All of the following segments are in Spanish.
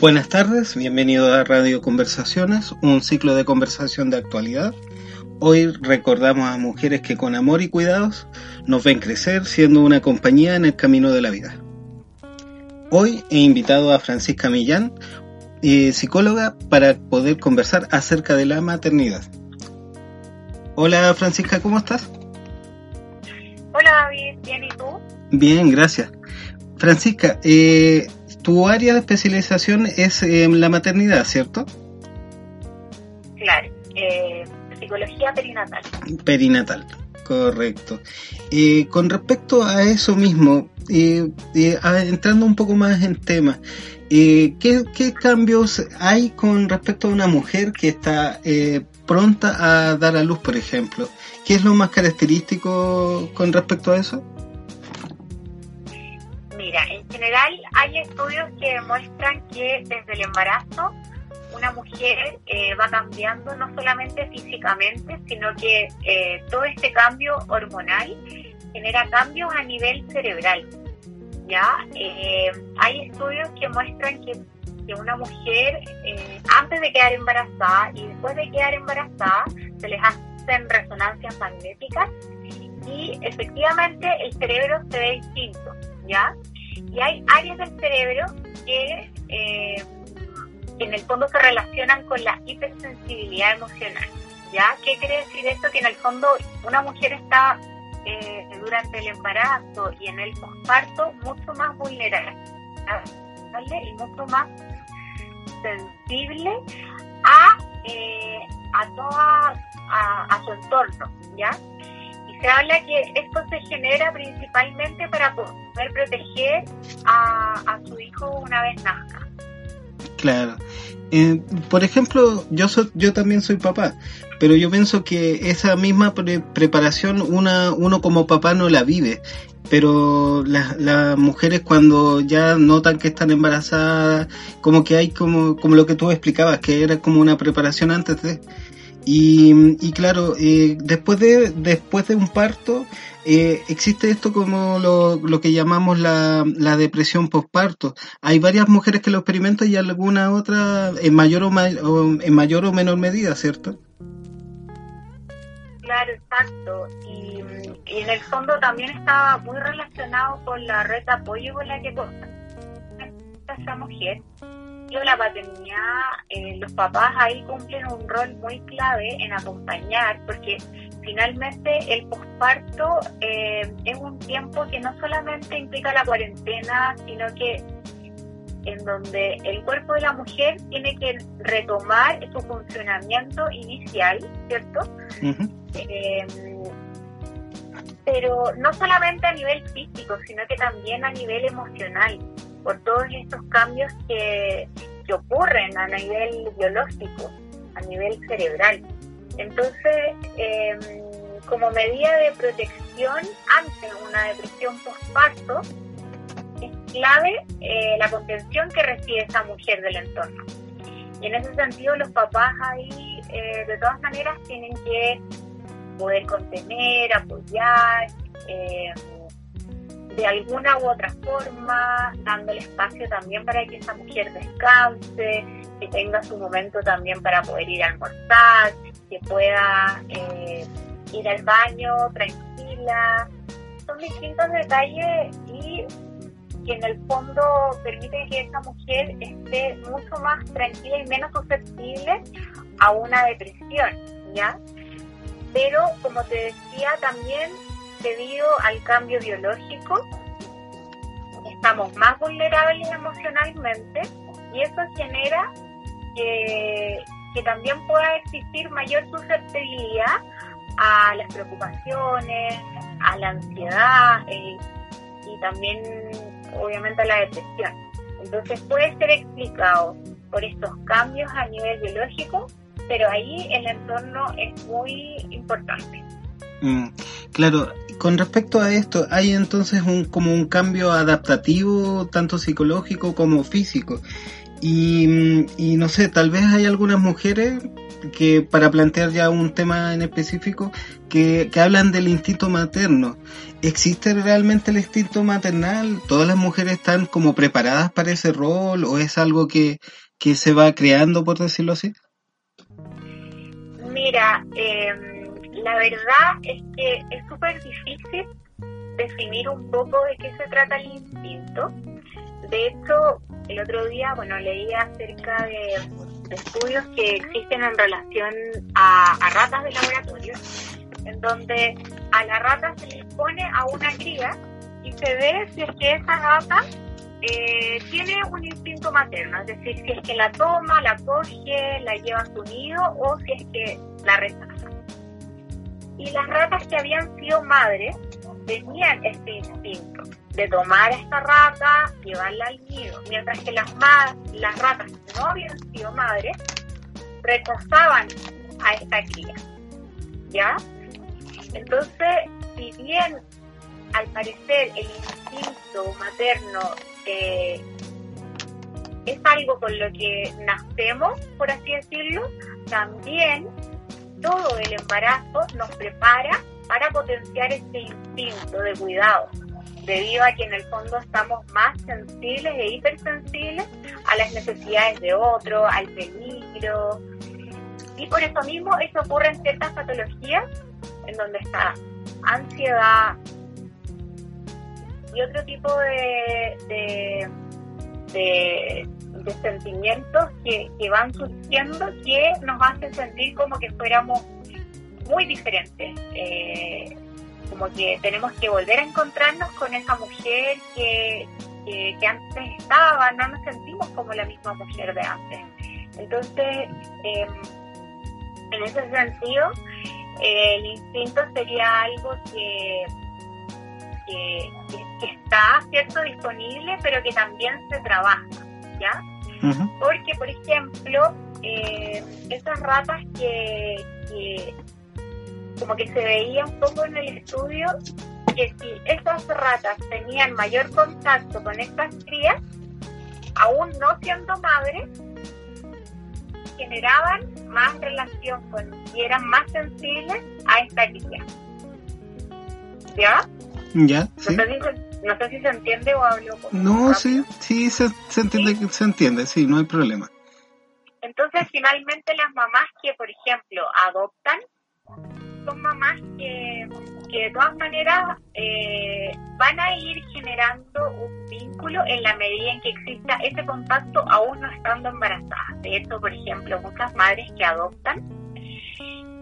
Buenas tardes, bienvenido a Radio Conversaciones, un ciclo de conversación de actualidad. Hoy recordamos a mujeres que con amor y cuidados nos ven crecer siendo una compañía en el camino de la vida. Hoy he invitado a Francisca Millán, eh, psicóloga, para poder conversar acerca de la maternidad. Hola Francisca, ¿cómo estás? Hola David, bien, ¿y tú? Bien, gracias. Francisca, eh, tu área de especialización es en la maternidad, ¿cierto? Claro, eh, psicología perinatal. Perinatal, correcto. Eh, con respecto a eso mismo, eh, entrando un poco más en tema, ¿qué, ¿qué, cambios hay con respecto a una mujer que está pronta a dar a luz, por ejemplo? ¿Qué es lo más característico con respecto a eso? General hay estudios que demuestran que desde el embarazo una mujer eh, va cambiando no solamente físicamente, sino que eh, todo este cambio hormonal genera cambios a nivel cerebral. ¿ya? Eh, hay estudios que muestran que, que una mujer antes de quedar embarazada y después de quedar embarazada se les hacen resonancias magnéticas y efectivamente el cerebro se ve distinto, ¿ya? Y hay áreas del cerebro que eh, en el fondo se relacionan con la hipersensibilidad emocional. ¿Ya? ¿Qué quiere decir esto? Que en el fondo una mujer está eh, durante el embarazo y en el posparto mucho más vulnerable y mucho más sensible a, eh, a toda a, a, su entorno, ¿ya? Se habla que esto se genera principalmente para poder proteger a, su hijo una vez nazca. Claro. Eh, por ejemplo, yo yo también soy papá, pero yo pienso que esa misma preparación una, uno como papá no la vive, pero las mujeres cuando ya notan que están embarazadas, como que hay como, como lo que tú explicabas, que era como una preparación antes de y, claro, eh, después, de, después de un parto, eh, existe esto como lo, lo que llamamos la, la depresión postparto. Hay varias mujeres que lo experimentan y alguna otra en mayor o, en mayor o menor medida, ¿cierto? Claro, exacto. Y, y, en el fondo también está muy relacionado con la red de apoyo con la que esta mujer la paternidad, eh, los papás ahí cumplen un rol muy clave en acompañar, porque finalmente el posparto eh, es un tiempo que no solamente implica la cuarentena, sino que en donde el cuerpo de la mujer tiene que retomar su funcionamiento inicial, ¿cierto? Eh, pero no solamente a nivel físico, sino que también a nivel emocional por todos estos cambios que, ocurren a nivel biológico, a nivel cerebral. Entonces, em, como medida de protección ante una depresión postparto, es clave eh, la contención que recibe esa mujer del entorno. Y en ese sentido, los papás ahí, eh, de todas maneras, tienen que poder contener, apoyar, eh, de alguna u otra forma, dándole espacio también para que esa mujer descanse, que tenga su momento también para poder ir a almorzar, que pueda eh, ir al baño tranquila. Son distintos detalles y que en el fondo permite que esa mujer esté mucho más tranquila y menos susceptible a una depresión, ¿ya? Pero como te decía también debido al cambio biológico, estamos más vulnerables emocionalmente y eso genera que, también pueda existir mayor susceptibilidad a las preocupaciones, a la ansiedad eh, y también obviamente a la depresión. Entonces puede ser explicado por estos cambios a nivel biológico, pero ahí el entorno es muy importante. Mm, claro, con respecto a esto, hay entonces un, como un cambio adaptativo, tanto psicológico como físico. Y, y no sé, tal vez hay algunas mujeres que para plantear ya un tema en específico que, que, hablan del instinto materno. ¿Existe realmente el instinto maternal? ¿Todas las mujeres están como preparadas para ese rol o es algo que, que se va creando, por decirlo así? Mira, eh, la verdad es que es súper difícil definir un poco de qué se trata el instinto. De hecho, el otro día, bueno, leía acerca de, estudios que existen en relación a, ratas de laboratorio, en donde a la rata se le pone a una cría y se ve si es que esa rata eh, tiene un instinto materno, es decir, si es que la toma, la coge, la lleva a su nido o si es que la rechaza. Y las ratas que habían sido madres tenían este instinto de tomar a esta rata, llevarla al nido, mientras que las, las ratas que no habían sido madres rechazaban a esta cría. ¿Ya? Entonces, si bien al parecer el instinto materno eh, es algo con lo que nacemos, por así decirlo, también todo el embarazo nos prepara para potenciar este instinto de cuidado, debido a que en el fondo estamos más sensibles e hipersensibles a las necesidades de otro, al peligro. Y por eso mismo eso ocurre en ciertas patologías en donde está ansiedad y otro tipo de, de, sentimientos que, que van surgiendo que nos hacen sentir como que fuéramos muy diferente. Eh, como que tenemos que volver a encontrarnos con esa mujer que, que, antes estaba, no nos sentimos como la misma mujer de antes. Entonces, em, en ese sentido, el instinto sería algo que, que, está, ¿cierto?, disponible, pero que también se trabaja, ¿ya? Porque, por ejemplo, eh, esas ratas que, que como que se veía un poco en el estudio que si esas ratas tenían mayor contacto con estas crías, aún no siendo madres, generaban más relación con y eran más sensibles a esta cría. ¿Ya? Ya, sí. No sé, si, se entiende o hablo No, sí, sí se, entiende, ¿Sí? se entiende, sí, no hay problema. Entonces, finalmente las mamás que, por ejemplo, adoptan, son mamás que, de todas maneras eh, van a ir generando un vínculo en la medida en que exista ese contacto aún no estando embarazadas. De hecho, por ejemplo, muchas madres que adoptan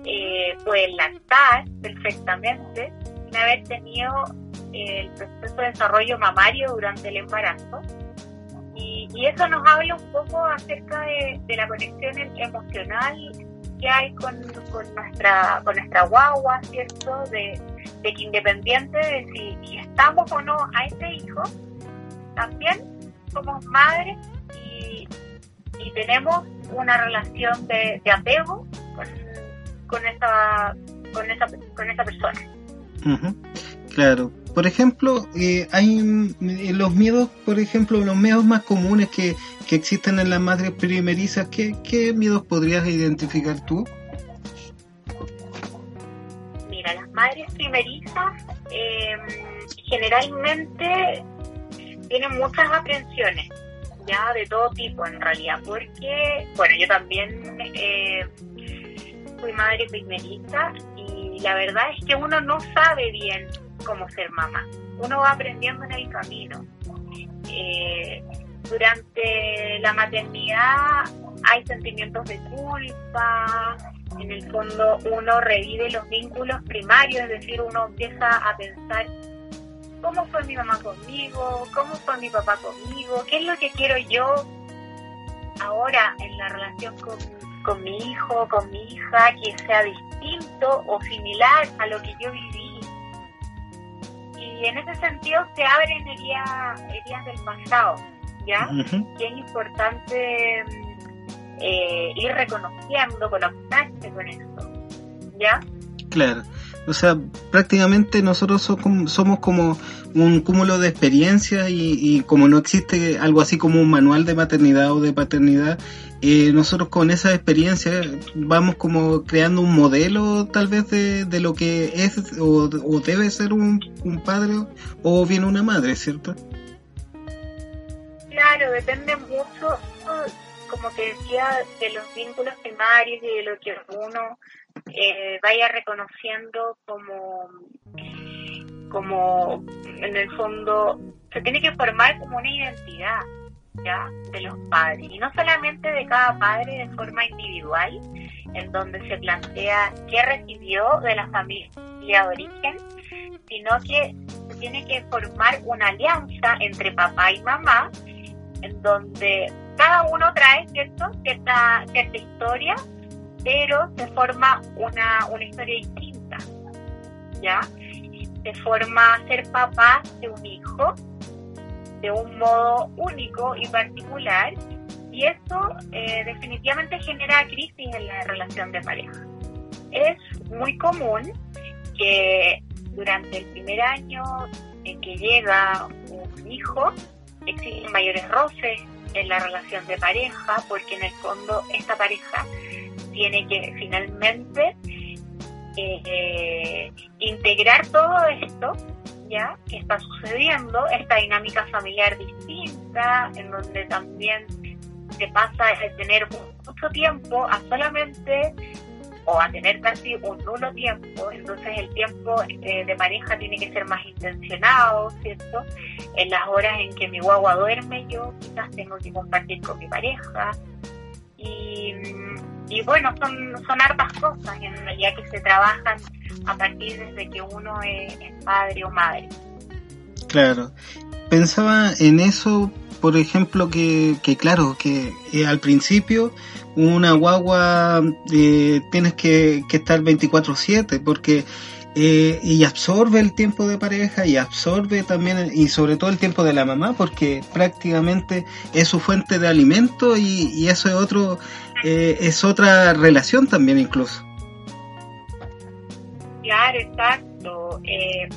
eh, pueden lactar perfectamente sin haber tenido el proceso de desarrollo mamario durante el embarazo. Y, eso nos habla un poco acerca de, de la conexión emocional que hay con, nuestra con nuestra guagua, ¿cierto? De, que independiente de si, estamos o no a ese hijo, también somos madres y, tenemos una relación de, apego con, esa, con, esa, con esa persona. Claro. Por ejemplo, eh, hay eh, los miedos, por ejemplo, los miedos más comunes que, que existen en las madres primerizas, ¿qué, ¿qué miedos podrías identificar tú? Mira, las madres primerizas em, generalmente tienen muchas aprensiones, ya de todo tipo en realidad, porque, bueno, yo también eh, fui madre primeriza y la verdad es que uno no sabe bien cómo ser mamá, uno va aprendiendo en el camino. Eh, durante la maternidad hay sentimientos de culpa, en el fondo uno revive los vínculos primarios, es decir, uno empieza a pensar cómo fue mi mamá conmigo, cómo fue mi papá conmigo, qué es lo que quiero yo ahora en la relación con, con mi hijo, con mi hija, que sea distinto o similar a lo que yo viví. Y en ese sentido se abren heridas, heridas del pasado ¿ya? Que es importante eh, ir reconociendo, conectarse con eso, ¿ya? Claro. O sea, prácticamente nosotros somos como un cúmulo de experiencias y, como no existe algo así como un manual de maternidad o de paternidad, eh, nosotros con esa experiencia vamos como creando un modelo tal vez de, lo que es o, debe ser un, padre o bien una madre, ¿cierto? Claro, depende mucho, como te decía, de los vínculos primarios y de lo que uno eh, vaya reconociendo como, como en el fondo se tiene que formar como una identidad ya de los padres. Y no solamente de cada padre de forma individual en donde se plantea qué recibió de la familia de origen sino que se tiene que formar una alianza entre papá y mamá en donde cada uno trae cierto cierta cierta historia pero se forma una, una historia distinta, ¿ya? Se forma ser papá de un hijo de un modo único y particular y eso eh, definitivamente genera crisis en la relación de pareja. Es muy común que durante el primer año en que llega un hijo existen mayores roces en la relación de pareja porque en el fondo esta pareja tiene que finalmente eh, integrar todo esto ya que está sucediendo, esta dinámica familiar distinta, en donde también se pasa de tener mucho tiempo a solamente o a tener casi un nulo tiempo, entonces el tiempo eh, de pareja tiene que ser más intencionado, ¿cierto? En las horas en que mi guagua duerme yo quizás tengo que compartir con mi pareja y y bueno, son, son hartas cosas en realidad que se trabajan a partir desde que uno es, padre o madre. Claro, pensaba en eso, por ejemplo, que, que claro, que eh, al principio una guagua eh, tienes que, que estar 24/7 porque eh, y absorbe el tiempo de pareja y absorbe también y sobre todo el tiempo de la mamá porque prácticamente es su fuente de alimento y, y eso es otro eh, es otra relación también incluso. Claro, exacto. Eh,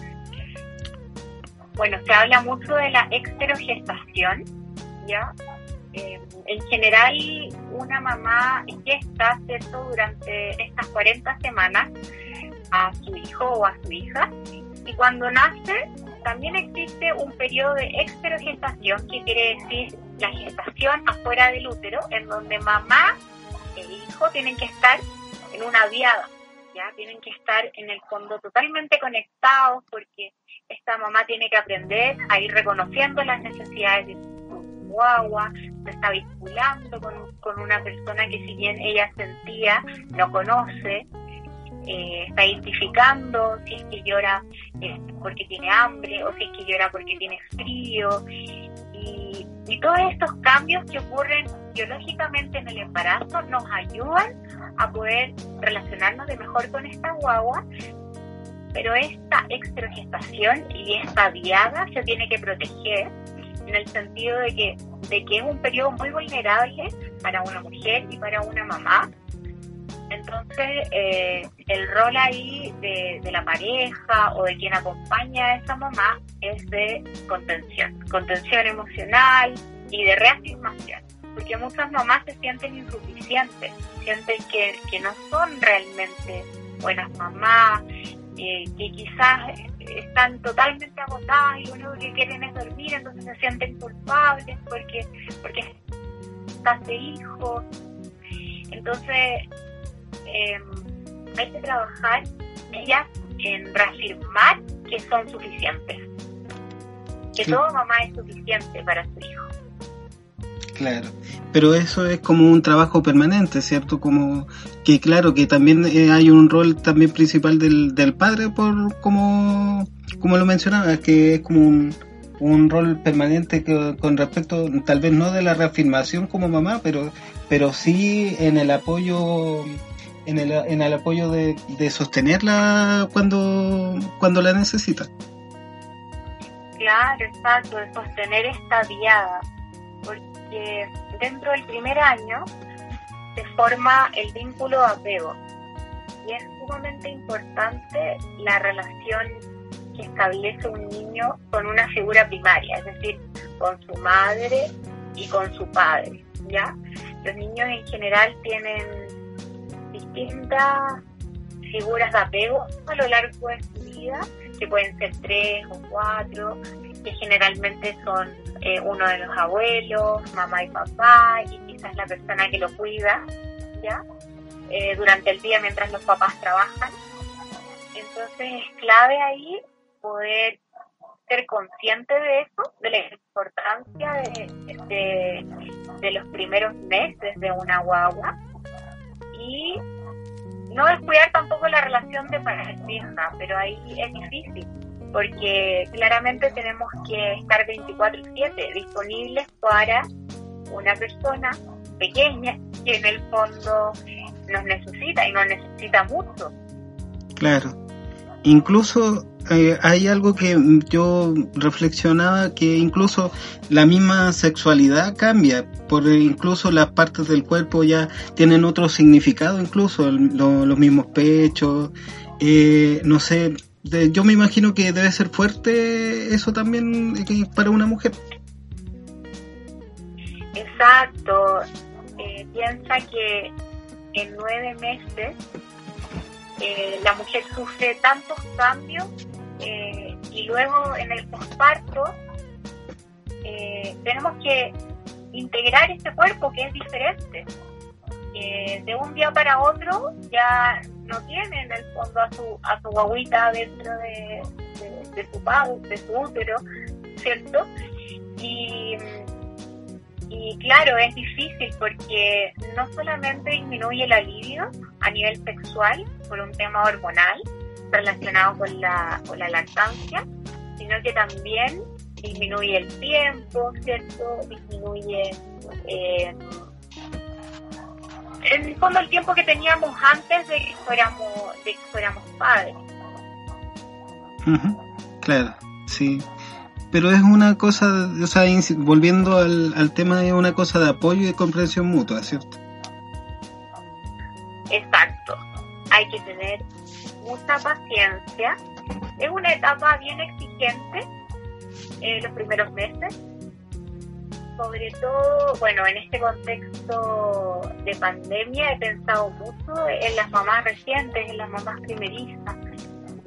bueno, se habla mucho de la exterogestación, ¿ya? Eh, en general, una mamá gesta, ¿cierto?, durante estas 40 semanas a su hijo o a su hija, y cuando nace, también existe un periodo de exterogestación, que quiere decir la gestación afuera del útero, en donde mamá e hijo tienen que estar en una viada, ya tienen que estar en el fondo totalmente conectados porque esta mamá tiene que aprender a ir reconociendo las necesidades de su guagua, se está vinculando con, con una persona que si bien ella sentía, no conoce, eh, está identificando si es que llora eh, porque tiene hambre o si es que llora porque tiene frío. Y, todos estos cambios que ocurren biológicamente en el embarazo nos ayudan a poder relacionarnos de mejor con esta guagua, pero esta extragestación y esta diada se tiene que proteger en el sentido de que, de que es un periodo muy vulnerable para una mujer y para una mamá entonces, eh, el rol ahí de, la pareja o de quien acompaña a esa mamá es de contención, contención emocional y de reafirmación, porque muchas mamás se sienten insuficientes, sienten que, no son realmente buenas mamás, eh, que quizás están totalmente agotadas y lo único que quieren es dormir, entonces se sienten culpables porque, porque están de hijos. Entonces, eh, hay que trabajar ellas en reafirmar que son suficientes, que todo mamá es suficiente para su hijo. Claro, pero eso es como un trabajo permanente, ¿cierto? Como que claro que también eh, hay un rol también principal del, del padre por como como lo mencionaba, que es como un, un rol permanente que, con respecto, tal vez no de la reafirmación como mamá, pero, pero sí en el apoyo en el, en el apoyo de, de sostenerla cuando, cuando la necesita. Claro, exacto, de sostener esta viada, porque dentro del primer año se forma el vínculo apego y es sumamente importante la relación que establece un niño con una figura primaria, es decir, con su madre y con su padre, ¿ya? Los niños en general tienen distintas figuras de apego a lo largo de su vida, que pueden ser tres o cuatro, que generalmente son eh, uno de los abuelos, mamá y papá, y quizás la persona que lo cuida, ¿ya? Eh, durante el día mientras los papás trabajan. Entonces es clave ahí poder ser consciente de eso, de la importancia de, de, los primeros meses de una guagua y no descuidar tampoco la relación de pareja, pero ahí es difícil porque claramente tenemos que estar 24/7 disponibles para una persona pequeña que en el fondo nos necesita y nos necesita mucho. Claro. Incluso eh, hay algo que yo reflexionaba que incluso la misma sexualidad cambia, por incluso las partes del cuerpo ya tienen otro significado, incluso los mismos pechos, eh, no sé, yo me imagino que debe ser fuerte eso también eh, para una mujer. Exacto, piensa que en nueve meses eh, la mujer sufre tantos cambios eh, y luego en el posparto eh, tenemos que integrar este cuerpo que es diferente. de un día para otro ya no tiene en el fondo a su, a su guaguita dentro de, de, su pago, de su útero, ¿cierto? Y y claro, es difícil porque no solamente disminuye el alivio a nivel sexual por un tema hormonal relacionado con la, con la lactancia, sino que también disminuye el tiempo, ¿cierto? Disminuye eh, en el fondo el tiempo que teníamos antes de que fuéramos, de que fuéramos padres. Claro, sí pero es una cosa, o sea, volviendo al, al tema de una cosa de apoyo y de comprensión mutua, ¿cierto? Exacto. Hay que tener mucha paciencia. Es una etapa bien exigente en los primeros meses. Sobre todo, bueno, en este contexto de pandemia he pensado mucho en las mamás recientes, en las mamás primerizas.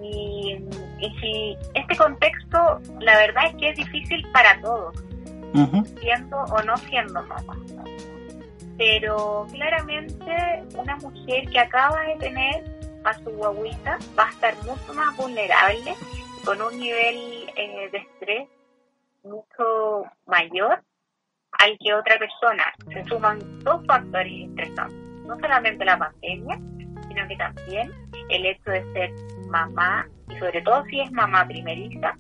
Y y si este contexto, la verdad es que es difícil para todos, siendo o no siendo mamá. Pero claramente una mujer que acaba de tener a su guaguita va a estar mucho más vulnerable, con un nivel eh, de estrés mucho mayor al que otra persona. Se suman dos factores estresantes, no solamente la pandemia, sino que también el hecho de ser mamá y sobre todo si es mamá primeriza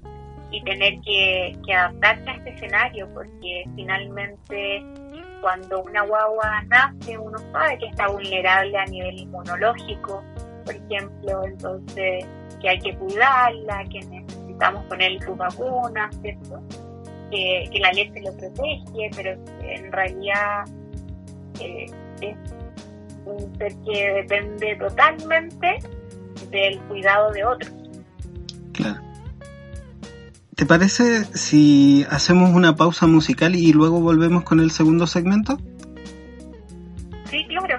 y tener que, adaptarse a este escenario porque finalmente cuando una guagua nace uno sabe que está vulnerable a nivel inmunológico, por ejemplo, entonces que hay que cuidarla, que necesitamos ponerle su vacuna, ¿cierto? Que, la leche lo protege, pero en realidad eh, es un ser que depende totalmente del cuidado de otros. Claro. ¿Te parece si hacemos una pausa musical y luego volvemos con el segundo segmento? Sí, claro.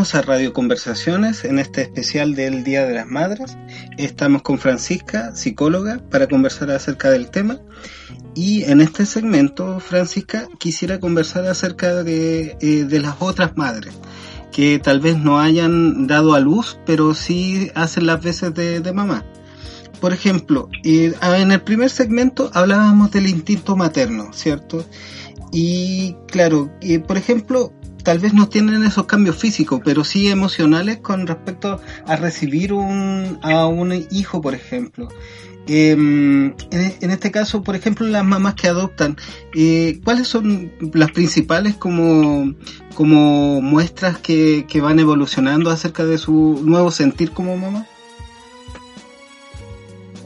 A Radio Conversaciones en este especial del Día de las Madres. Estamos con Francisca, psicóloga, para conversar acerca del tema. Y en este segmento, Francisca, quisiera conversar acerca de, eh, de las otras madres que tal vez no hayan dado a luz, pero sí hacen las veces de, de mamá. Por ejemplo, eh, en el primer segmento hablábamos del instinto materno, ¿cierto? Y claro, eh, por ejemplo, tal vez no tienen esos cambios físicos, pero sí emocionales con respecto a recibir un, a un hijo, por ejemplo. Em, en, este caso, por ejemplo, las mamás que adoptan, eh, ¿cuáles son las principales como, como muestras que, que van evolucionando acerca de su nuevo sentir como mamá?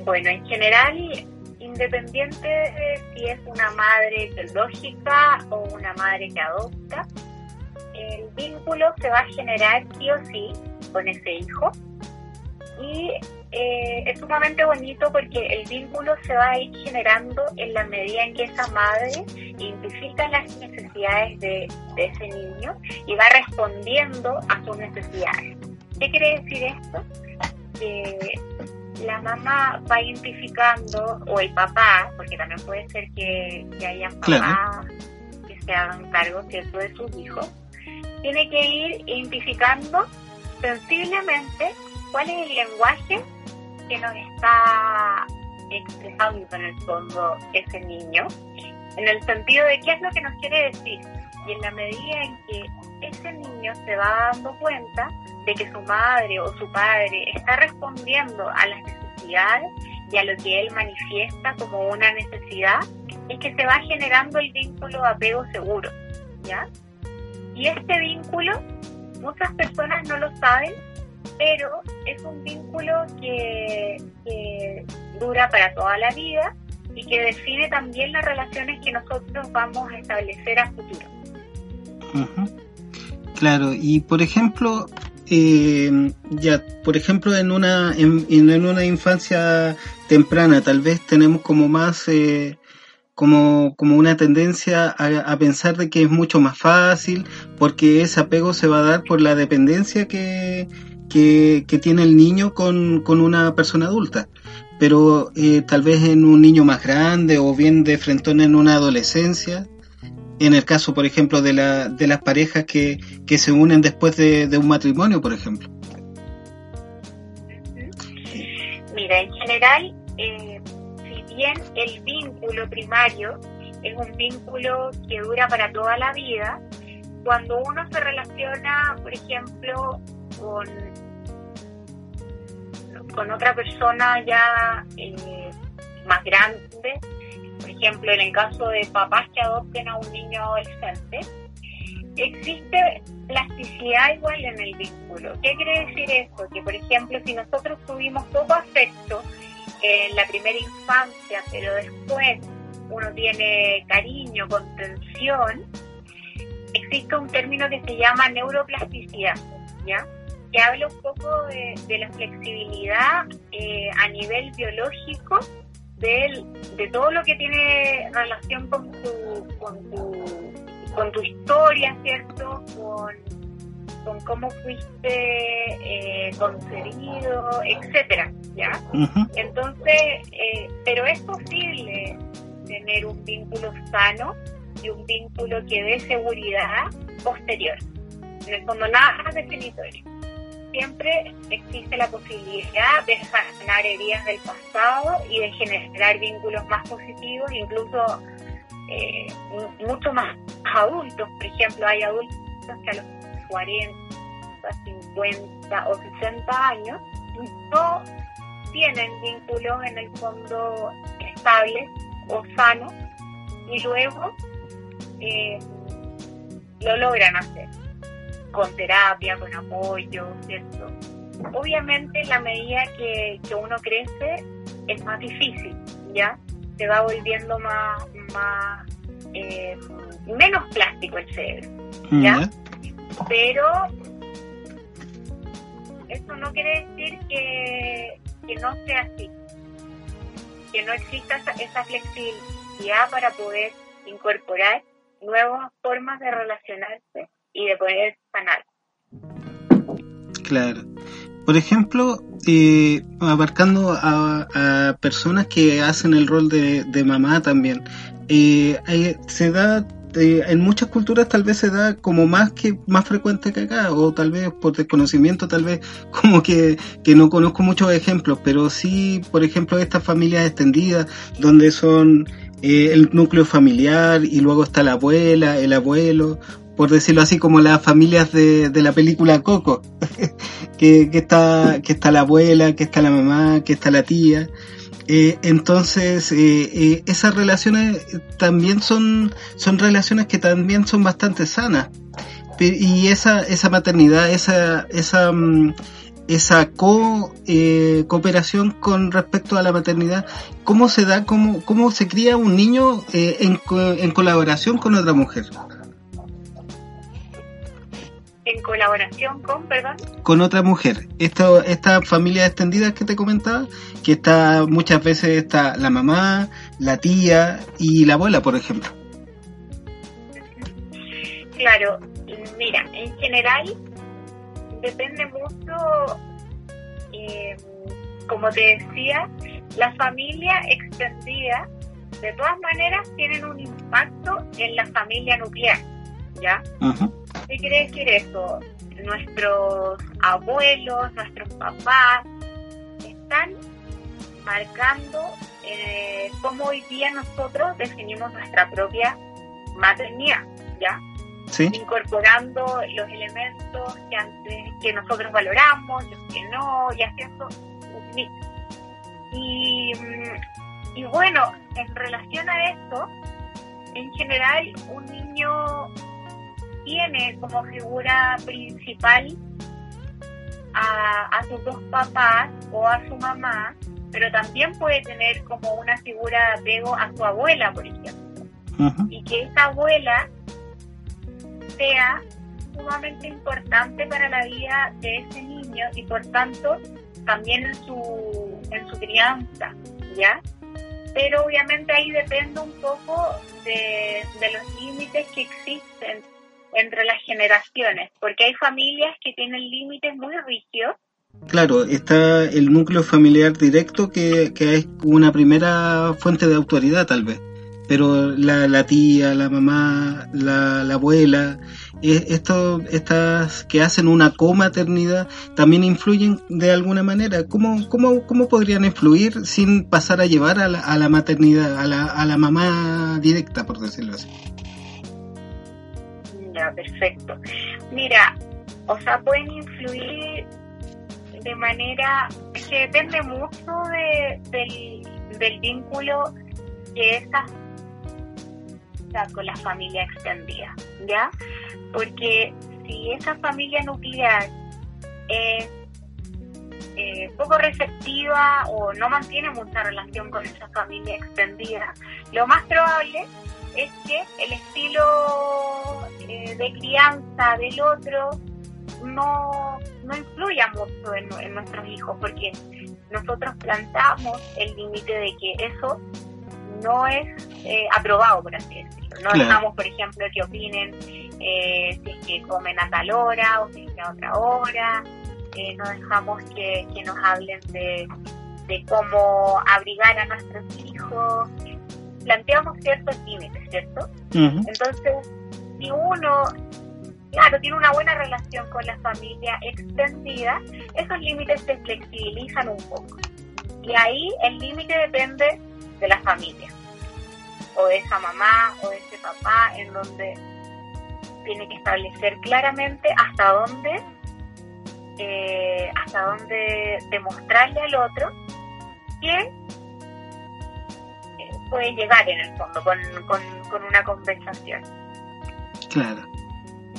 Bueno, en general, independiente de si es una madre biológica o una madre que adopta, el vínculo se va a generar sí o sí con ese hijo y eh, es sumamente bonito porque el vínculo se va a ir generando en la medida en que esa madre identifica las necesidades de, ese niño y va respondiendo a sus necesidades. ¿Qué quiere decir esto? Que la mamá va identificando, o el papá, porque también puede ser que, que haya papás que se hagan cargo ¿cierto? de sus hijos, tiene que ir identificando sensiblemente cuál es el lenguaje que nos está expresando en el fondo ese niño, en el sentido de qué es lo que nos quiere decir. Y en la medida en que ese niño se va dando cuenta de que su madre o su padre está respondiendo a las necesidades y a lo que él manifiesta como una necesidad, es que se va generando el vínculo apego seguro, ¿ya? Y este vínculo, muchas personas no lo saben, pero es un vínculo que, dura para toda la vida y que define también las relaciones que nosotros vamos a establecer a futuro. Claro, y por ejemplo, eh, ya, por ejemplo, en una en, en, una infancia temprana, tal vez tenemos como más eh, como, como una tendencia a, pensar de que es mucho más fácil, porque ese apego se va a dar por la dependencia que, que, tiene el niño con, con, una persona adulta. Pero eh, tal vez en un niño más grande o bien de frentón en una adolescencia, en el caso, por ejemplo, de, la, de las parejas que, que se unen después de, de un matrimonio, por ejemplo. Mira, en general, eh, bien el vínculo primario es un vínculo que dura para toda la vida, cuando uno se relaciona, por ejemplo, con, con otra persona ya eh, más grande, por ejemplo, en el caso de papás que adopten a un niño adolescente, existe plasticidad igual en el vínculo. ¿Qué quiere decir esto? Que, por ejemplo, si nosotros tuvimos poco afecto, en la primera infancia, pero después uno tiene cariño, contención, existe un término que se llama neuroplasticidad, ¿ya? que habla un poco de, la flexibilidad eh, a nivel biológico de, de todo lo que tiene relación con tu, con tu, con tu historia, ¿cierto? Con con cómo fuiste eh, concebido, etcétera, ¿ya? Entonces, eh, pero es posible tener un vínculo sano y un vínculo que dé seguridad posterior. En el fondo, nada definitorio. Siempre existe la posibilidad de sanar heridas del pasado y de generar vínculos más positivos, incluso eh, mucho más adultos. Por ejemplo, hay adultos que a los 40, 50 o 60 años, no tienen vínculos en el fondo estables o sanos y luego eh, lo logran hacer con terapia, con apoyo, ¿cierto? Obviamente en la medida que, uno crece es más difícil, ¿ya? Se va volviendo más, más eh, menos plástico el cerebro, ¿ya? Pero eso no quiere decir que, no sea así, que no exista esa, flexibilidad para poder incorporar nuevas formas de relacionarse y de poder sanar. Claro. Por ejemplo, eh, abarcando a, personas que hacen el rol de, mamá también, eh, se da eh, en muchas culturas tal vez se da como más que más frecuente que acá o tal vez por desconocimiento tal vez como que, que no conozco muchos ejemplos pero sí por ejemplo estas familias extendidas donde son el núcleo familiar y luego está la abuela el abuelo por decirlo así, como las familias de, de la película Coco, que, que, está, que está la abuela, que está la mamá, que está la tía. Eh, entonces, eh, eh, esas relaciones también son, son relaciones que también son bastante sanas. Y esa, esa maternidad, esa, esa, mm, esa co, cooperación con respecto a la maternidad, ¿cómo se da, cómo, cómo se cría un niño en, en colaboración con otra mujer? En colaboración con, perdón. Con otra mujer. Esto, esta familia extendida que te comentaba, que está muchas veces está la mamá, la tía y la abuela, por ejemplo. Claro, mira, en general depende mucho, eh, como te decía, la familia extendida de todas maneras tienen un impacto en la familia nuclear, ¿ya? ¿Qué quiere decir eso? Nuestros abuelos, nuestros papás están marcando eh, cómo hoy día nosotros definimos nuestra propia maternidad, ¿ya? ¿Sí? Incorporando los elementos que antes que nosotros valoramos, los que no, y haciendo un mix. Y, mm, y bueno, en relación a eso, en general, un niño tiene como figura principal a, sus dos papás o a su mamá, pero también puede tener como una figura de apego a su abuela, por ejemplo. Y que esa abuela sea sumamente importante para la vida de ese niño y por tanto también en su, en su crianza, ¿ya? Pero obviamente ahí depende un poco de, de los límites que existen entre las generaciones, porque hay familias que tienen límites muy rígidos. Claro, está el núcleo familiar directo que, que es una primera fuente de autoridad tal vez, pero la, tía, la mamá, la, abuela, esto, estas que hacen una comaternidad también influyen de alguna manera. ¿Cómo, cómo, cómo podrían influir sin pasar a llevar a la, a la maternidad, a la, a la mamá directa, por decirlo así? Perfecto. Mira, o sea, pueden influir de manera que depende mucho de, del, vínculo que esa con la familia extendida, ¿ya? Porque si esa familia nuclear es eh, poco receptiva o no mantiene mucha relación con esa familia extendida, lo más probable es que el estilo eh, de crianza del otro no, no influya mucho en, nuestros hijos, porque nosotros plantamos el límite de que eso no es eh, aprobado, por así decirlo. No dejamos, por ejemplo, que opinen eh, si es que comen a tal hora o si es que a otra hora. no dejamos que, que nos hablen de, de cómo abrigar a nuestros hijos planteamos ciertos límites, ¿cierto? Entonces, si uno, claro, tiene una buena relación con la familia extendida, esos límites se flexibilizan un poco. Y ahí el límite depende de la familia, o de esa mamá, o de ese papá, en donde tiene que establecer claramente hasta dónde, eh, hasta dónde demostrarle al otro que puede llegar en el fondo con, con, una conversación. Claro.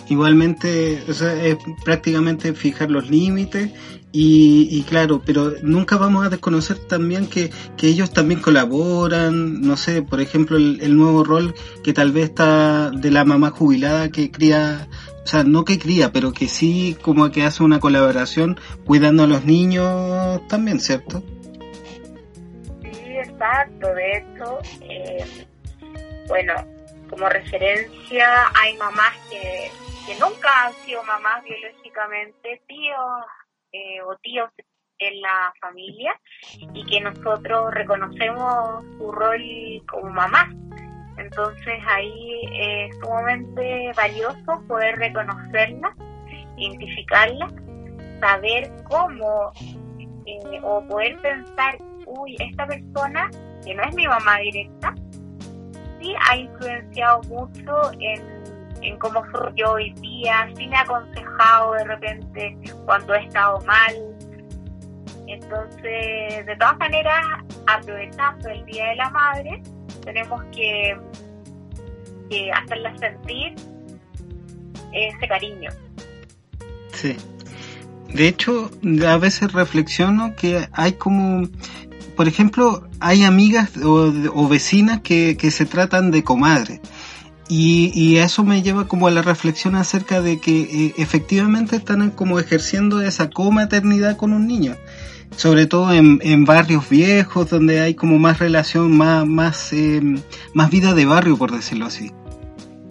Igualmente, o sea, es prácticamente fijar los límites y, y, claro, pero nunca vamos a desconocer también que, que, ellos también colaboran, no sé, por ejemplo, el, el, nuevo rol que tal vez está de la mamá jubilada que cría, o sea, no que cría, pero que sí como que hace una colaboración cuidando a los niños también, ¿cierto? exacto. De hecho, eh, bueno, como referencia hay mamás que, que nunca han sido mamás biológicamente, tíos eh, o tíos en la familia y que nosotros reconocemos su rol como mamá. Entonces ahí es sumamente valioso poder reconocerla, identificarla, saber cómo eh, o poder pensar, uy, esta persona que no es mi mamá directa, sí ha influenciado mucho en, en cómo soy yo hoy día, sí me ha aconsejado de repente cuando he estado mal. Entonces, de todas maneras, aprovechando el Día de la Madre, tenemos que, que hacerla sentir ese cariño. Sí. De hecho, a veces reflexiono que hay como por ejemplo, hay amigas o, vecinas que, se tratan de comadre. Y, eso me lleva como a la reflexión acerca de que eh, efectivamente están como ejerciendo esa comaternidad con un niño. Sobre todo en, barrios viejos donde hay como más relación, más, más, eh, más vida de barrio, por decirlo así.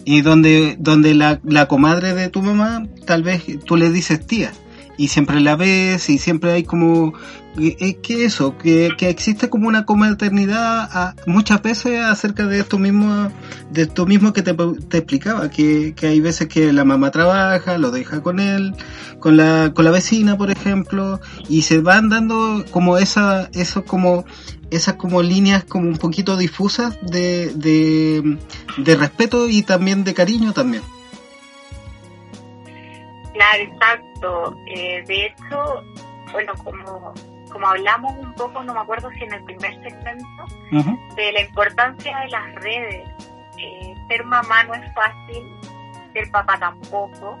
Y donde, donde la, la comadre de tu mamá, tal vez tú le dices tía y siempre la ves y siempre hay como es eh, que eso, que, que, existe como una comaternidad muchas veces acerca de esto mismo, de esto mismo que te, explicaba, que, que, hay veces que la mamá trabaja, lo deja con él, con la, con la vecina, por ejemplo, y se van dando como esa, eso como, esas como líneas como un poquito difusas de, de respeto y también de cariño también. Claro, exacto. Eh, de hecho, bueno, como, como hablamos un poco, no me acuerdo si en el primer segmento, de la importancia de las redes. Eh, ser mamá no es fácil, ser papá tampoco.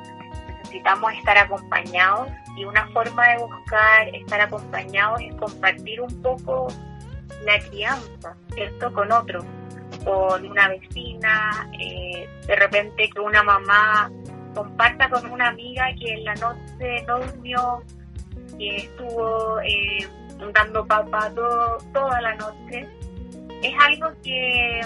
Necesitamos estar acompañados y una forma de buscar estar acompañados es compartir un poco la crianza, ¿cierto? Con otros, con una vecina, eh, de repente que una mamá comparta con una amiga que en la noche no durmió, que estuvo eh, dando papá toda la noche, es algo que,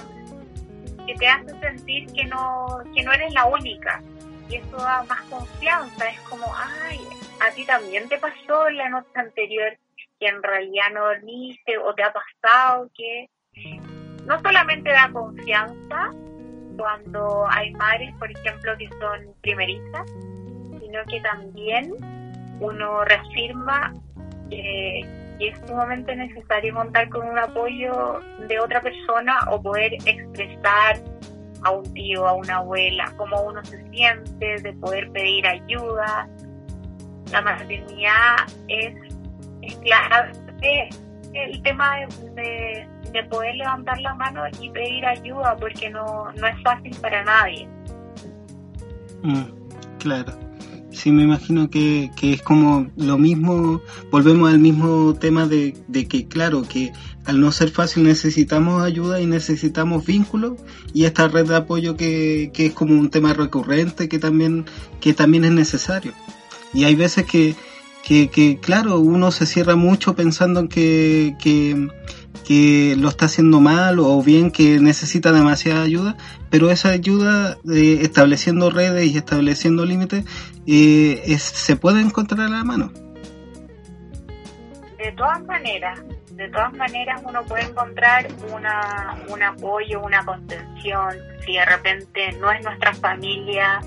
que te hace sentir que no, que no eres la única. Y eso da más confianza, es como, ay, a ti también te pasó en la noche anterior que en realidad no dormiste o te ha pasado que no solamente da confianza, cuando hay madres, por ejemplo, que son primerizas, sino que también uno reafirma que, es sumamente necesario contar con un apoyo de otra persona o poder expresar a un tío, a una abuela, cómo uno se siente, de poder pedir ayuda. La maternidad es, es clave. El tema de de poder levantar la mano y pedir ayuda porque no, no es fácil para nadie. Mm, claro. Sí, me imagino que, que, es como lo mismo, volvemos al mismo tema de, de, que, claro, que al no ser fácil necesitamos ayuda y necesitamos vínculos y esta red de apoyo que, que es como un tema recurrente que también, que también es necesario. Y hay veces que, que, que claro, uno se cierra mucho pensando en que, que, que lo está haciendo mal o bien que necesita demasiada ayuda, pero esa ayuda eh, estableciendo redes y estableciendo límites eh, se puede encontrar a la mano. De todas maneras, de todas maneras uno puede encontrar una, un apoyo, una contención, si de repente no es nuestra familia,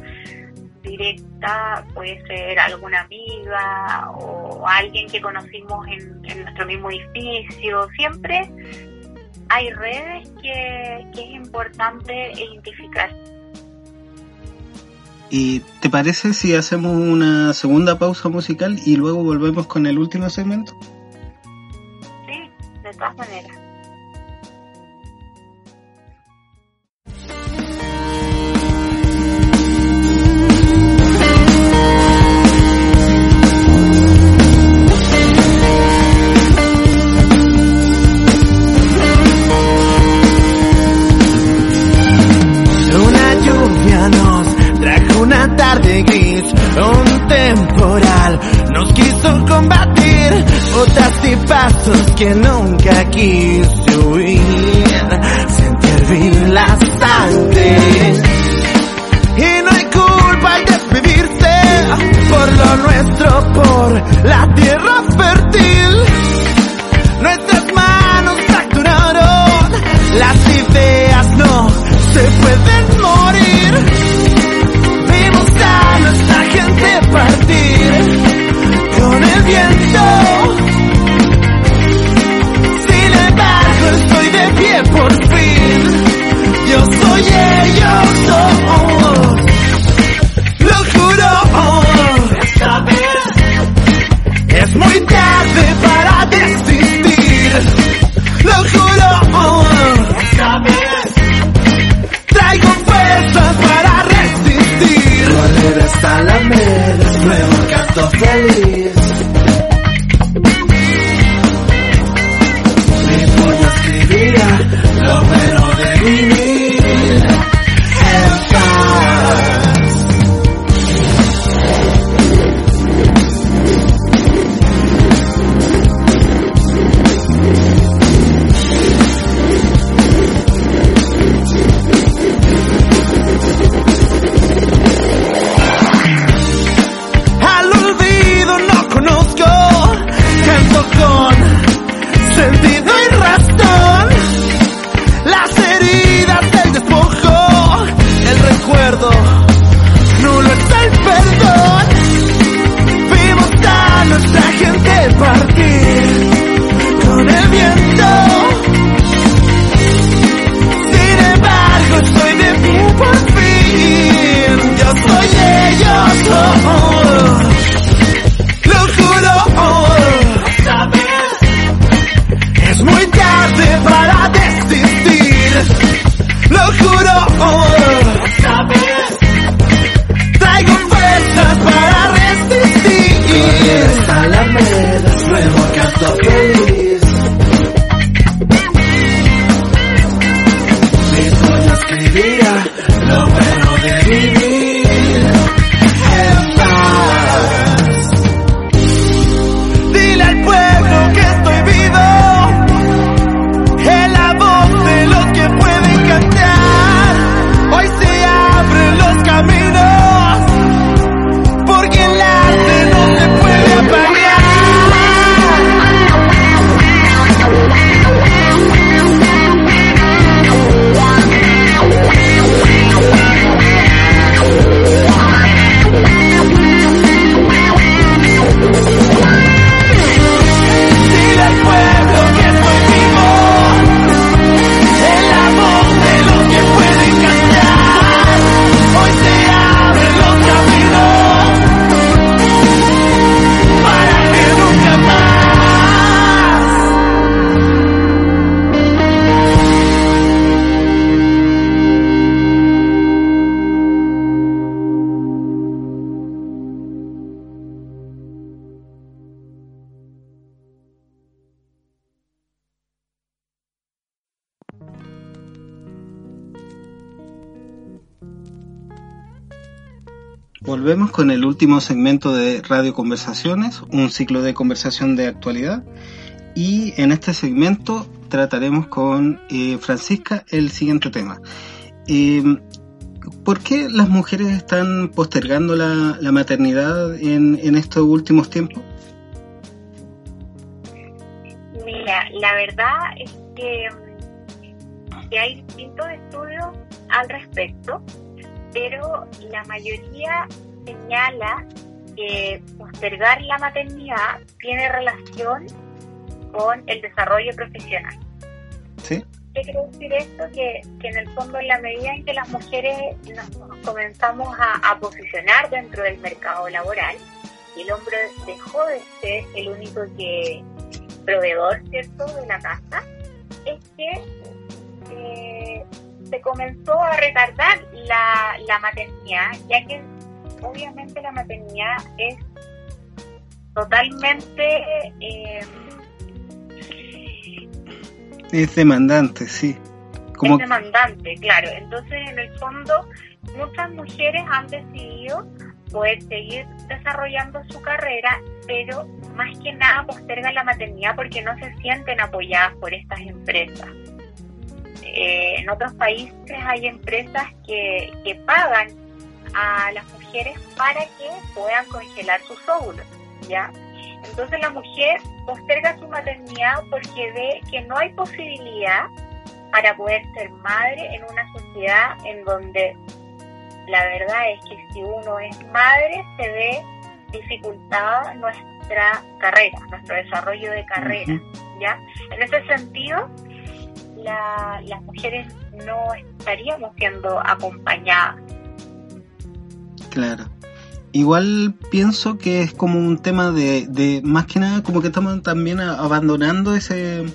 directa, puede ser alguna amiga o alguien que conocimos en, nuestro mismo edificio. Siempre hay redes que, que es importante identificar. ¿Y te parece si hacemos una segunda pausa musical y luego volvemos con el último segmento? Sí, de todas maneras. Volvemos con el último segmento de Radio Conversaciones, un ciclo de conversación de actualidad. Y en este segmento trataremos con eh, Francisca el siguiente tema. Eh, ¿Por qué las mujeres están postergando la, maternidad en, en, estos últimos tiempos? Mira, la verdad es que, que hay distintos estudios al respecto pero la mayoría señala que postergar la maternidad tiene relación con el desarrollo profesional. ¿Sí? ¿Qué quiere decir esto? Que, que, en el fondo, en la medida en que las mujeres nos comenzamos a, a, posicionar dentro del mercado laboral, y el hombre dejó de ser el único que proveedor, ¿cierto?, de la casa, es que eh, se comenzó a retardar la, la maternidad, ya que obviamente la maternidad es totalmente... Eh, es demandante, sí. Como... Es demandante, claro. Entonces, en el fondo, muchas mujeres han decidido poder seguir desarrollando su carrera, pero más que nada postergan la maternidad porque no se sienten apoyadas por estas empresas. Eh, en otros países hay empresas que, que pagan a las mujeres para que puedan congelar sus óvulos, ¿ya? Entonces la mujer posterga su maternidad porque ve que no hay posibilidad para poder ser madre en una sociedad en donde la verdad es que si uno es madre se ve dificultada nuestra carrera, nuestro desarrollo de carrera, ¿ya? En ese sentido, las mujeres no estaríamos siendo acompañadas. Claro. Igual pienso que es como un tema de, de más que nada como que estamos también abandonando ese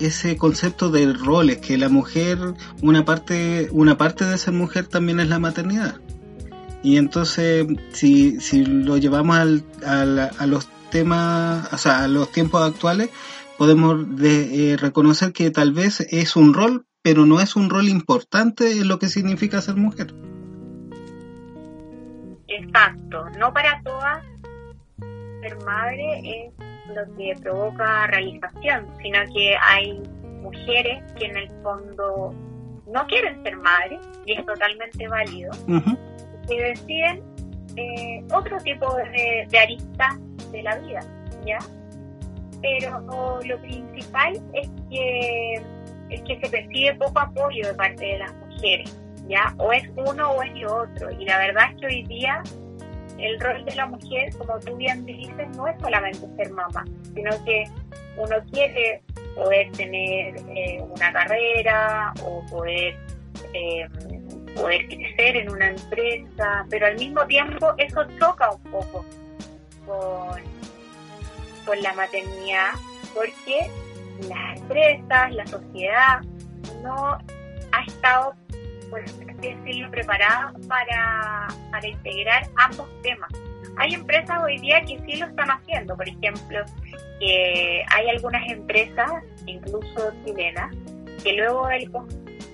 ese concepto de roles que la mujer una parte una parte de ser mujer también es la maternidad y entonces si, si lo llevamos al, a los temas o sea a los tiempos actuales podemos de, eh, reconocer que tal vez es un rol, pero no es un rol importante en lo que significa ser mujer. Exacto, no para todas ser madre es lo que provoca realización, sino que hay mujeres que en el fondo no quieren ser madres y es totalmente válido, y deciden eh, otro tipo de, de aristas de la vida, ¿ya? Pero lo principal es que, es que se percibe poco apoyo de parte de las mujeres, ¿ya? O es uno o es lo otro. Y la verdad es que hoy día el rol de la mujer, como tú bien dices, no es solamente ser mamá, sino que uno quiere poder tener eh, una carrera o poder, eh, poder crecer en una empresa, pero al mismo tiempo eso choca un poco con la maternidad porque las empresas, la sociedad no ha estado, por así decirlo, preparada para, para integrar ambos temas. Hay empresas hoy día que sí lo están haciendo, por ejemplo, que hay algunas empresas, incluso chilenas, que luego del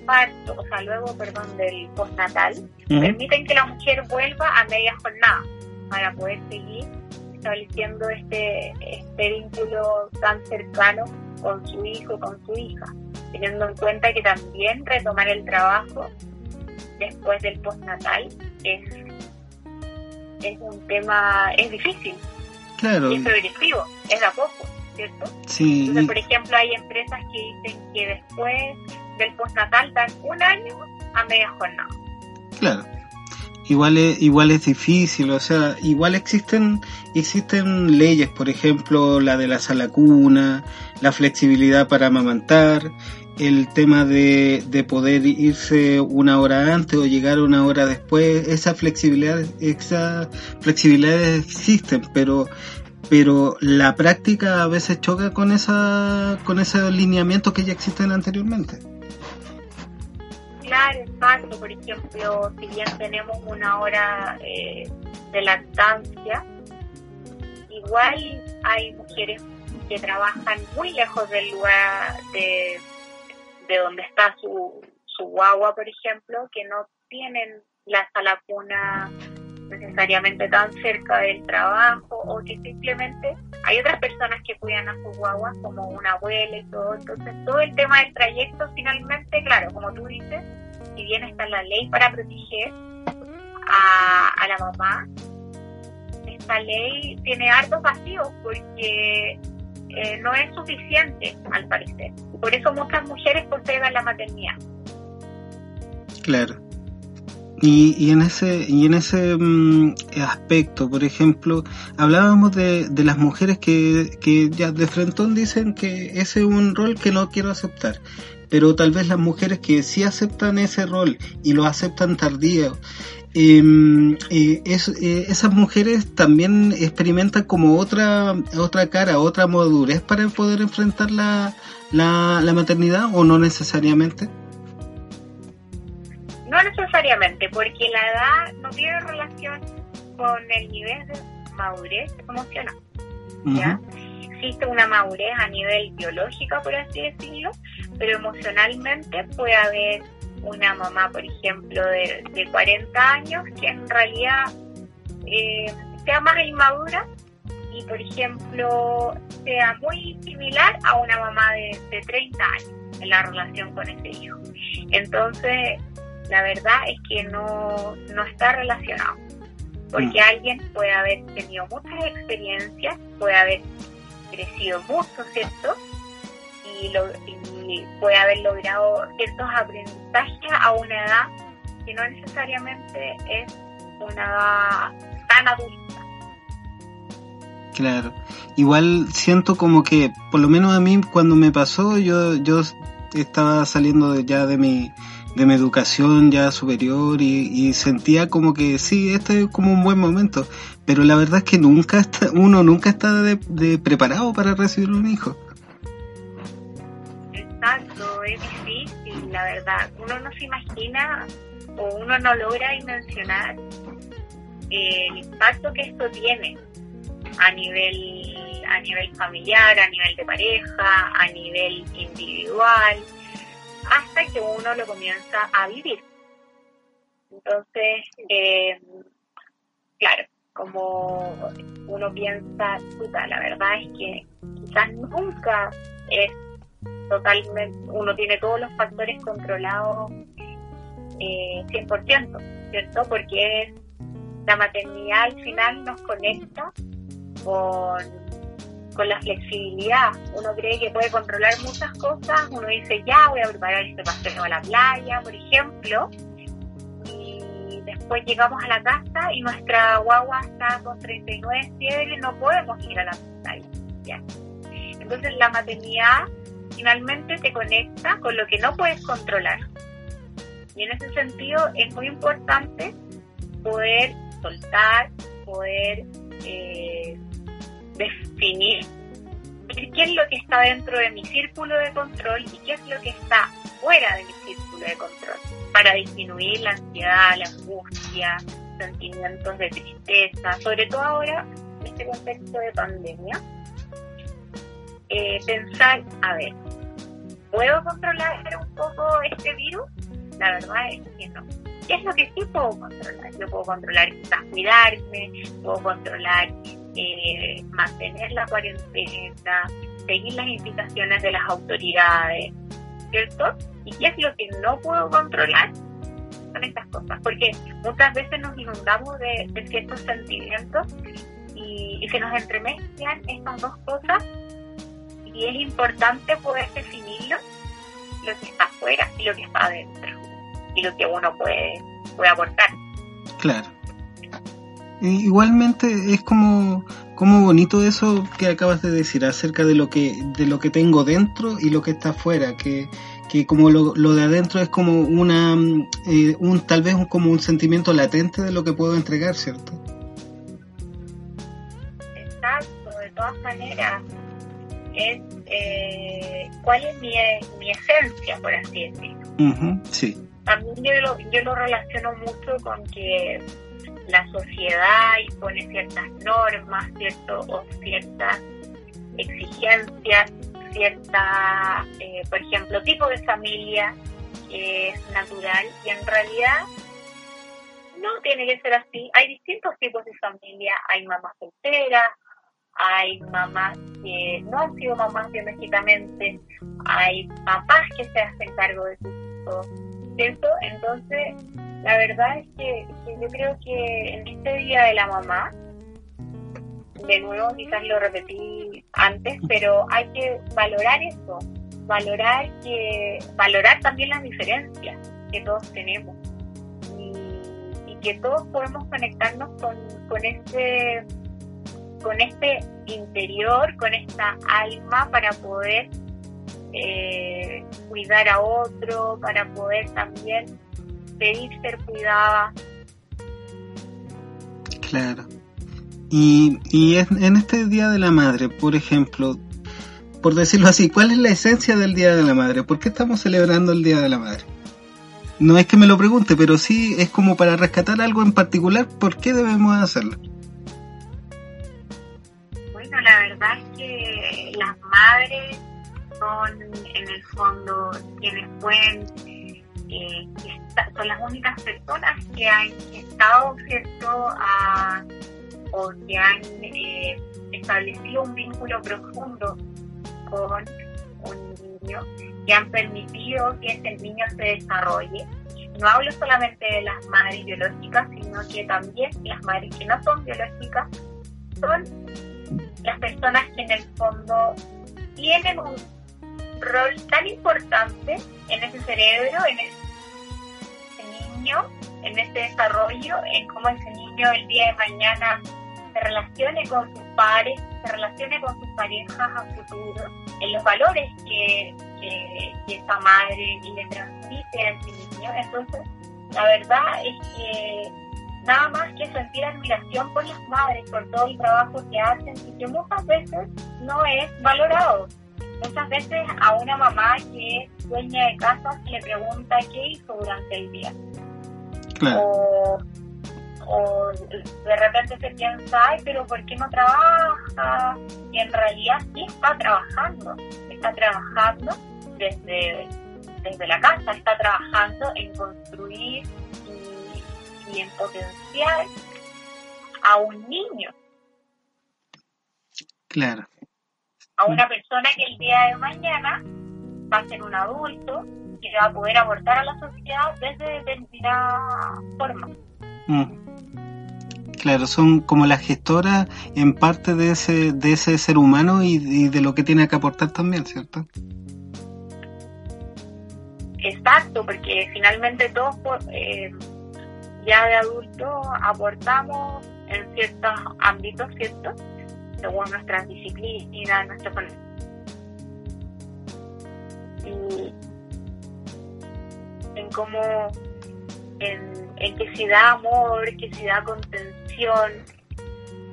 parto, o sea, luego, perdón, del postnatal, permiten que la mujer vuelva a media jornada para poder seguir estableciendo este, este vínculo tan cercano con su hijo, con su hija, teniendo en cuenta que también retomar el trabajo después del postnatal es, es un tema, es difícil, claro. es progresivo, es a poco, ¿cierto? Sí. Entonces, por ejemplo, hay empresas que dicen que después del postnatal dan un año a media jornada. Claro igual es, igual es difícil, o sea, igual existen, existen leyes, por ejemplo, la de la sala cuna, la flexibilidad para amamantar, el tema de, de poder irse una hora antes o llegar una hora después, esa flexibilidad, esa flexibilidad existen, pero pero la práctica a veces choca con esa con esos lineamientos que ya existen anteriormente. Claro, exacto. Por ejemplo, si bien tenemos una hora eh, de lactancia, igual hay mujeres que trabajan muy lejos del lugar de, de donde está su, su guagua, por ejemplo, que no tienen la sala cuna necesariamente tan cerca del trabajo o que simplemente hay otras personas que cuidan a sus guaguas como una abuela y todo. Entonces todo el tema del trayecto finalmente, claro, como tú dices, si bien está la ley para proteger a, la mamá, esta ley tiene hartos vacíos porque eh, no es suficiente al parecer. Por eso muchas mujeres postergan la maternidad. Claro. Y, y, en ese y en ese mm, aspecto, por ejemplo, hablábamos de, de las mujeres que, que ya de frentón dicen que ese es un rol que no quiero aceptar, pero tal vez las mujeres que sí aceptan ese rol y lo aceptan tardío, em, eh, eh, esas mujeres también experimentan como otra otra cara, otra madurez para poder enfrentar la, la, la maternidad o no necesariamente. No necesariamente, porque la edad no tiene relación con el nivel de madurez emocional. ¿ya? Existe una madurez a nivel biológico, por así decirlo, pero emocionalmente puede haber una mamá, por ejemplo, de, de 40 años que en realidad eh, sea más inmadura y, por ejemplo, sea muy similar a una mamá de, de 30 años en la relación con ese hijo. Entonces, la verdad es que no, no está relacionado. Porque mm. alguien puede haber tenido muchas experiencias, puede haber crecido mucho, ¿cierto? Y, lo, puede haber logrado ciertos aprendizajes a una edad que no necesariamente es una edad tan adulta. Claro. Igual siento como que, por lo menos a mí, cuando me pasó, yo, yo estaba saliendo ya de mi, de mi educación ya superior y, sentía como que sí, este es como un buen momento, pero la verdad es que nunca está, uno nunca está de, preparado para recibir un hijo. Exacto, es difícil, la verdad. Uno no se imagina o uno no logra dimensionar el impacto que esto tiene a nivel a nivel familiar, a nivel de pareja, a nivel individual hasta que uno lo comienza a vivir. Entonces, eh, claro, como uno piensa, puta, la verdad es que quizás nunca es totalmente, uno tiene todos los factores controlados eh, 100%, ¿cierto? Porque la maternidad al final nos conecta con con la flexibilidad. Uno cree que puede controlar muchas cosas, uno dice, ya voy a preparar este paseo a la playa, por ejemplo, y después llegamos a la casa y nuestra guagua está con 39 fiebre, no podemos ir a la playa. Entonces la maternidad finalmente te conecta con lo que no puedes controlar. Y en ese sentido es muy importante poder soltar, poder eh, definir qué es lo que está dentro de mi círculo de control y qué es lo que está fuera de mi círculo de control, para disminuir la ansiedad, la angustia, sentimientos de tristeza, sobre todo ahora en este contexto de pandemia. Eh, pensar, a ver, ¿puedo controlar un poco este virus? La verdad es que no. ¿Qué es lo que sí puedo controlar? Yo puedo controlar quizás cuidarme, puedo controlar eh, mantener la cuarentena, seguir las indicaciones de las autoridades, ¿cierto? ¿Y qué es lo que no puedo controlar? Son estas cosas, porque muchas veces nos inundamos de, ciertos sentimientos y, se nos entremezclan estas dos cosas y es importante poder definirlo, lo que está afuera y lo que está adentro y lo que uno puede, puede aportar. Claro. Igualmente es como, como bonito eso que acabas de decir acerca de lo que, de lo que tengo dentro y lo que está afuera, que, que como lo, lo de adentro es como una, eh, un, tal vez como un sentimiento latente de lo que puedo entregar, ¿cierto? Exacto, de todas maneras, es eh, cuál es mi, mi esencia, por así decirlo. sí a mí yo lo, yo lo relaciono mucho con que la sociedad impone ciertas normas, cierto, o ciertas exigencias, cierta, eh, por ejemplo, tipo de familia que es natural y en realidad no tiene que ser así. Hay distintos tipos de familia. Hay mamás solteras, hay mamás que no han sido mamás biológicamente, hay papás que se hacen cargo de sus hijos, ¿cierto? Entonces, la verdad es que, yo creo que en este Día de la Mamá, de nuevo quizás lo repetí antes, pero hay que valorar eso, valorar que valorar también las diferencias que todos tenemos y, que todos podemos conectarnos con, con este con este interior, con esta alma para poder eh, cuidar a otro, para poder también pedir ser cuidada. Claro. Y, y en este Día de la Madre, por ejemplo, por decirlo así, ¿cuál es la esencia del Día de la Madre? ¿Por qué estamos celebrando el Día de la Madre? No es que me lo pregunte, pero sí es como para rescatar algo en particular, ¿por qué debemos hacerlo? Bueno, la verdad es que las madres son en el fondo quienes pueden, eh, son las únicas personas que han estado, ¿cierto?, a, o que han eh, establecido un vínculo profundo con un niño, que han permitido que ese niño se desarrolle. No hablo solamente de las madres biológicas, sino que también las madres que no son biológicas son las personas que en el fondo tienen un rol tan importante en ese cerebro, en ese niño, en ese desarrollo, en cómo ese niño el día de mañana se relacione con sus padres, se relacione con sus parejas a futuro, en los valores que, que, esa madre le transmite a ese niño. Entonces, la verdad es que nada más que sentir admiración por las madres, por todo el trabajo que hacen y que muchas veces no es valorado. Muchas veces a una mamá que es dueña de casa se le pregunta qué hizo durante el día. O, o de repente se piensa, ay, pero ¿por qué no trabaja? Y en realidad sí está trabajando, está trabajando desde, desde la casa, está trabajando en construir y en potencial a un niño. Claro. A una persona que el día de mañana va a ser un adulto que va a poder aportar a la sociedad desde determinada forma. Mm. Claro, son como las gestoras en parte de ese, de ese ser humano y, de lo que tiene que aportar también, ¿cierto? Exacto, porque finalmente todos eh, ya de adulto aportamos en ciertos ámbitos, ¿cierto? Según nuestras disciplinas, nuestro y en cómo en, en, que se da amor, que se da contención,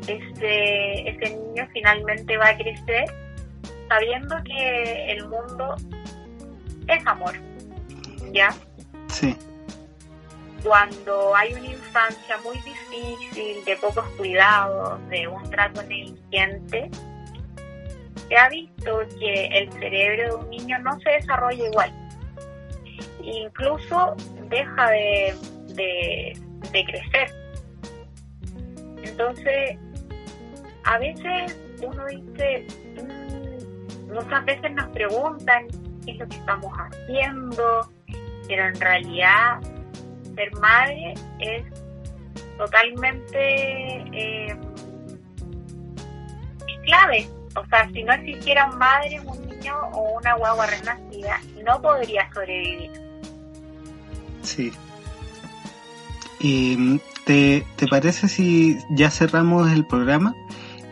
ese, ese niño finalmente va a crecer sabiendo que el mundo es amor, ¿ya? Sí cuando hay una infancia muy difícil, de pocos cuidados, de un trato negligente, se ha visto que el cerebro de un niño no se desarrolla igual. Incluso deja de, de, crecer. Entonces, a veces uno dice, mm, muchas veces nos preguntan qué es lo que estamos haciendo, pero en realidad ser madre es totalmente eh, clave. O sea, si no existiera madre, un niño o una guagua renacida, no podría sobrevivir. Sí. ¿Y te, te parece si ya cerramos el programa?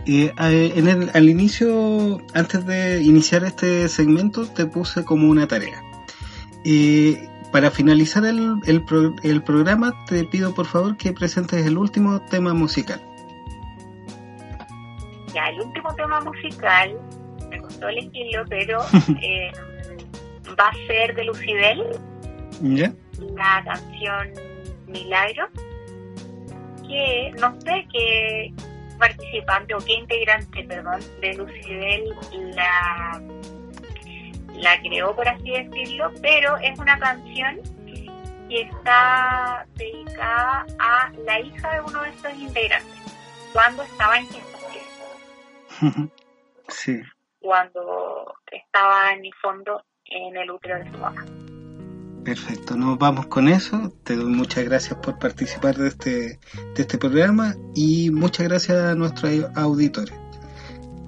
Eh, en el, al inicio, antes de iniciar este segmento, te puse como una tarea. Eh, para finalizar el, el, programa, te pido por favor que presentes el último tema musical. Ya, el último tema musical, me costó elegirlo, pero eh, va a ser de Lucidel. ¿Ya? La canción Milagro, que no sé qué participante o qué integrante, perdón, de Lucidel la la creó, por así decirlo, pero es una canción y está dedicada a la hija de uno de estos integrantes, cuando estaba en gestación. Sí. Cuando estaba en mi fondo en el útero de su mamá. Perfecto, nos vamos con eso. Te doy muchas gracias por participar de este, de este programa y muchas gracias a nuestros auditores.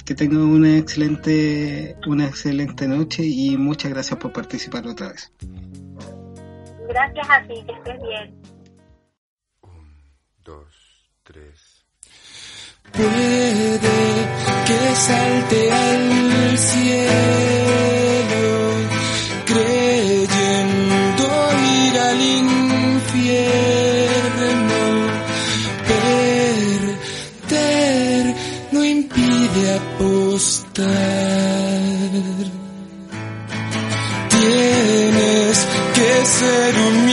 Que tengan una excelente, una excelente noche y muchas gracias por participar otra vez. Gracias a ti, que estés bien. Un, dos, tres. Puede que salte al cielo Tienes que ser un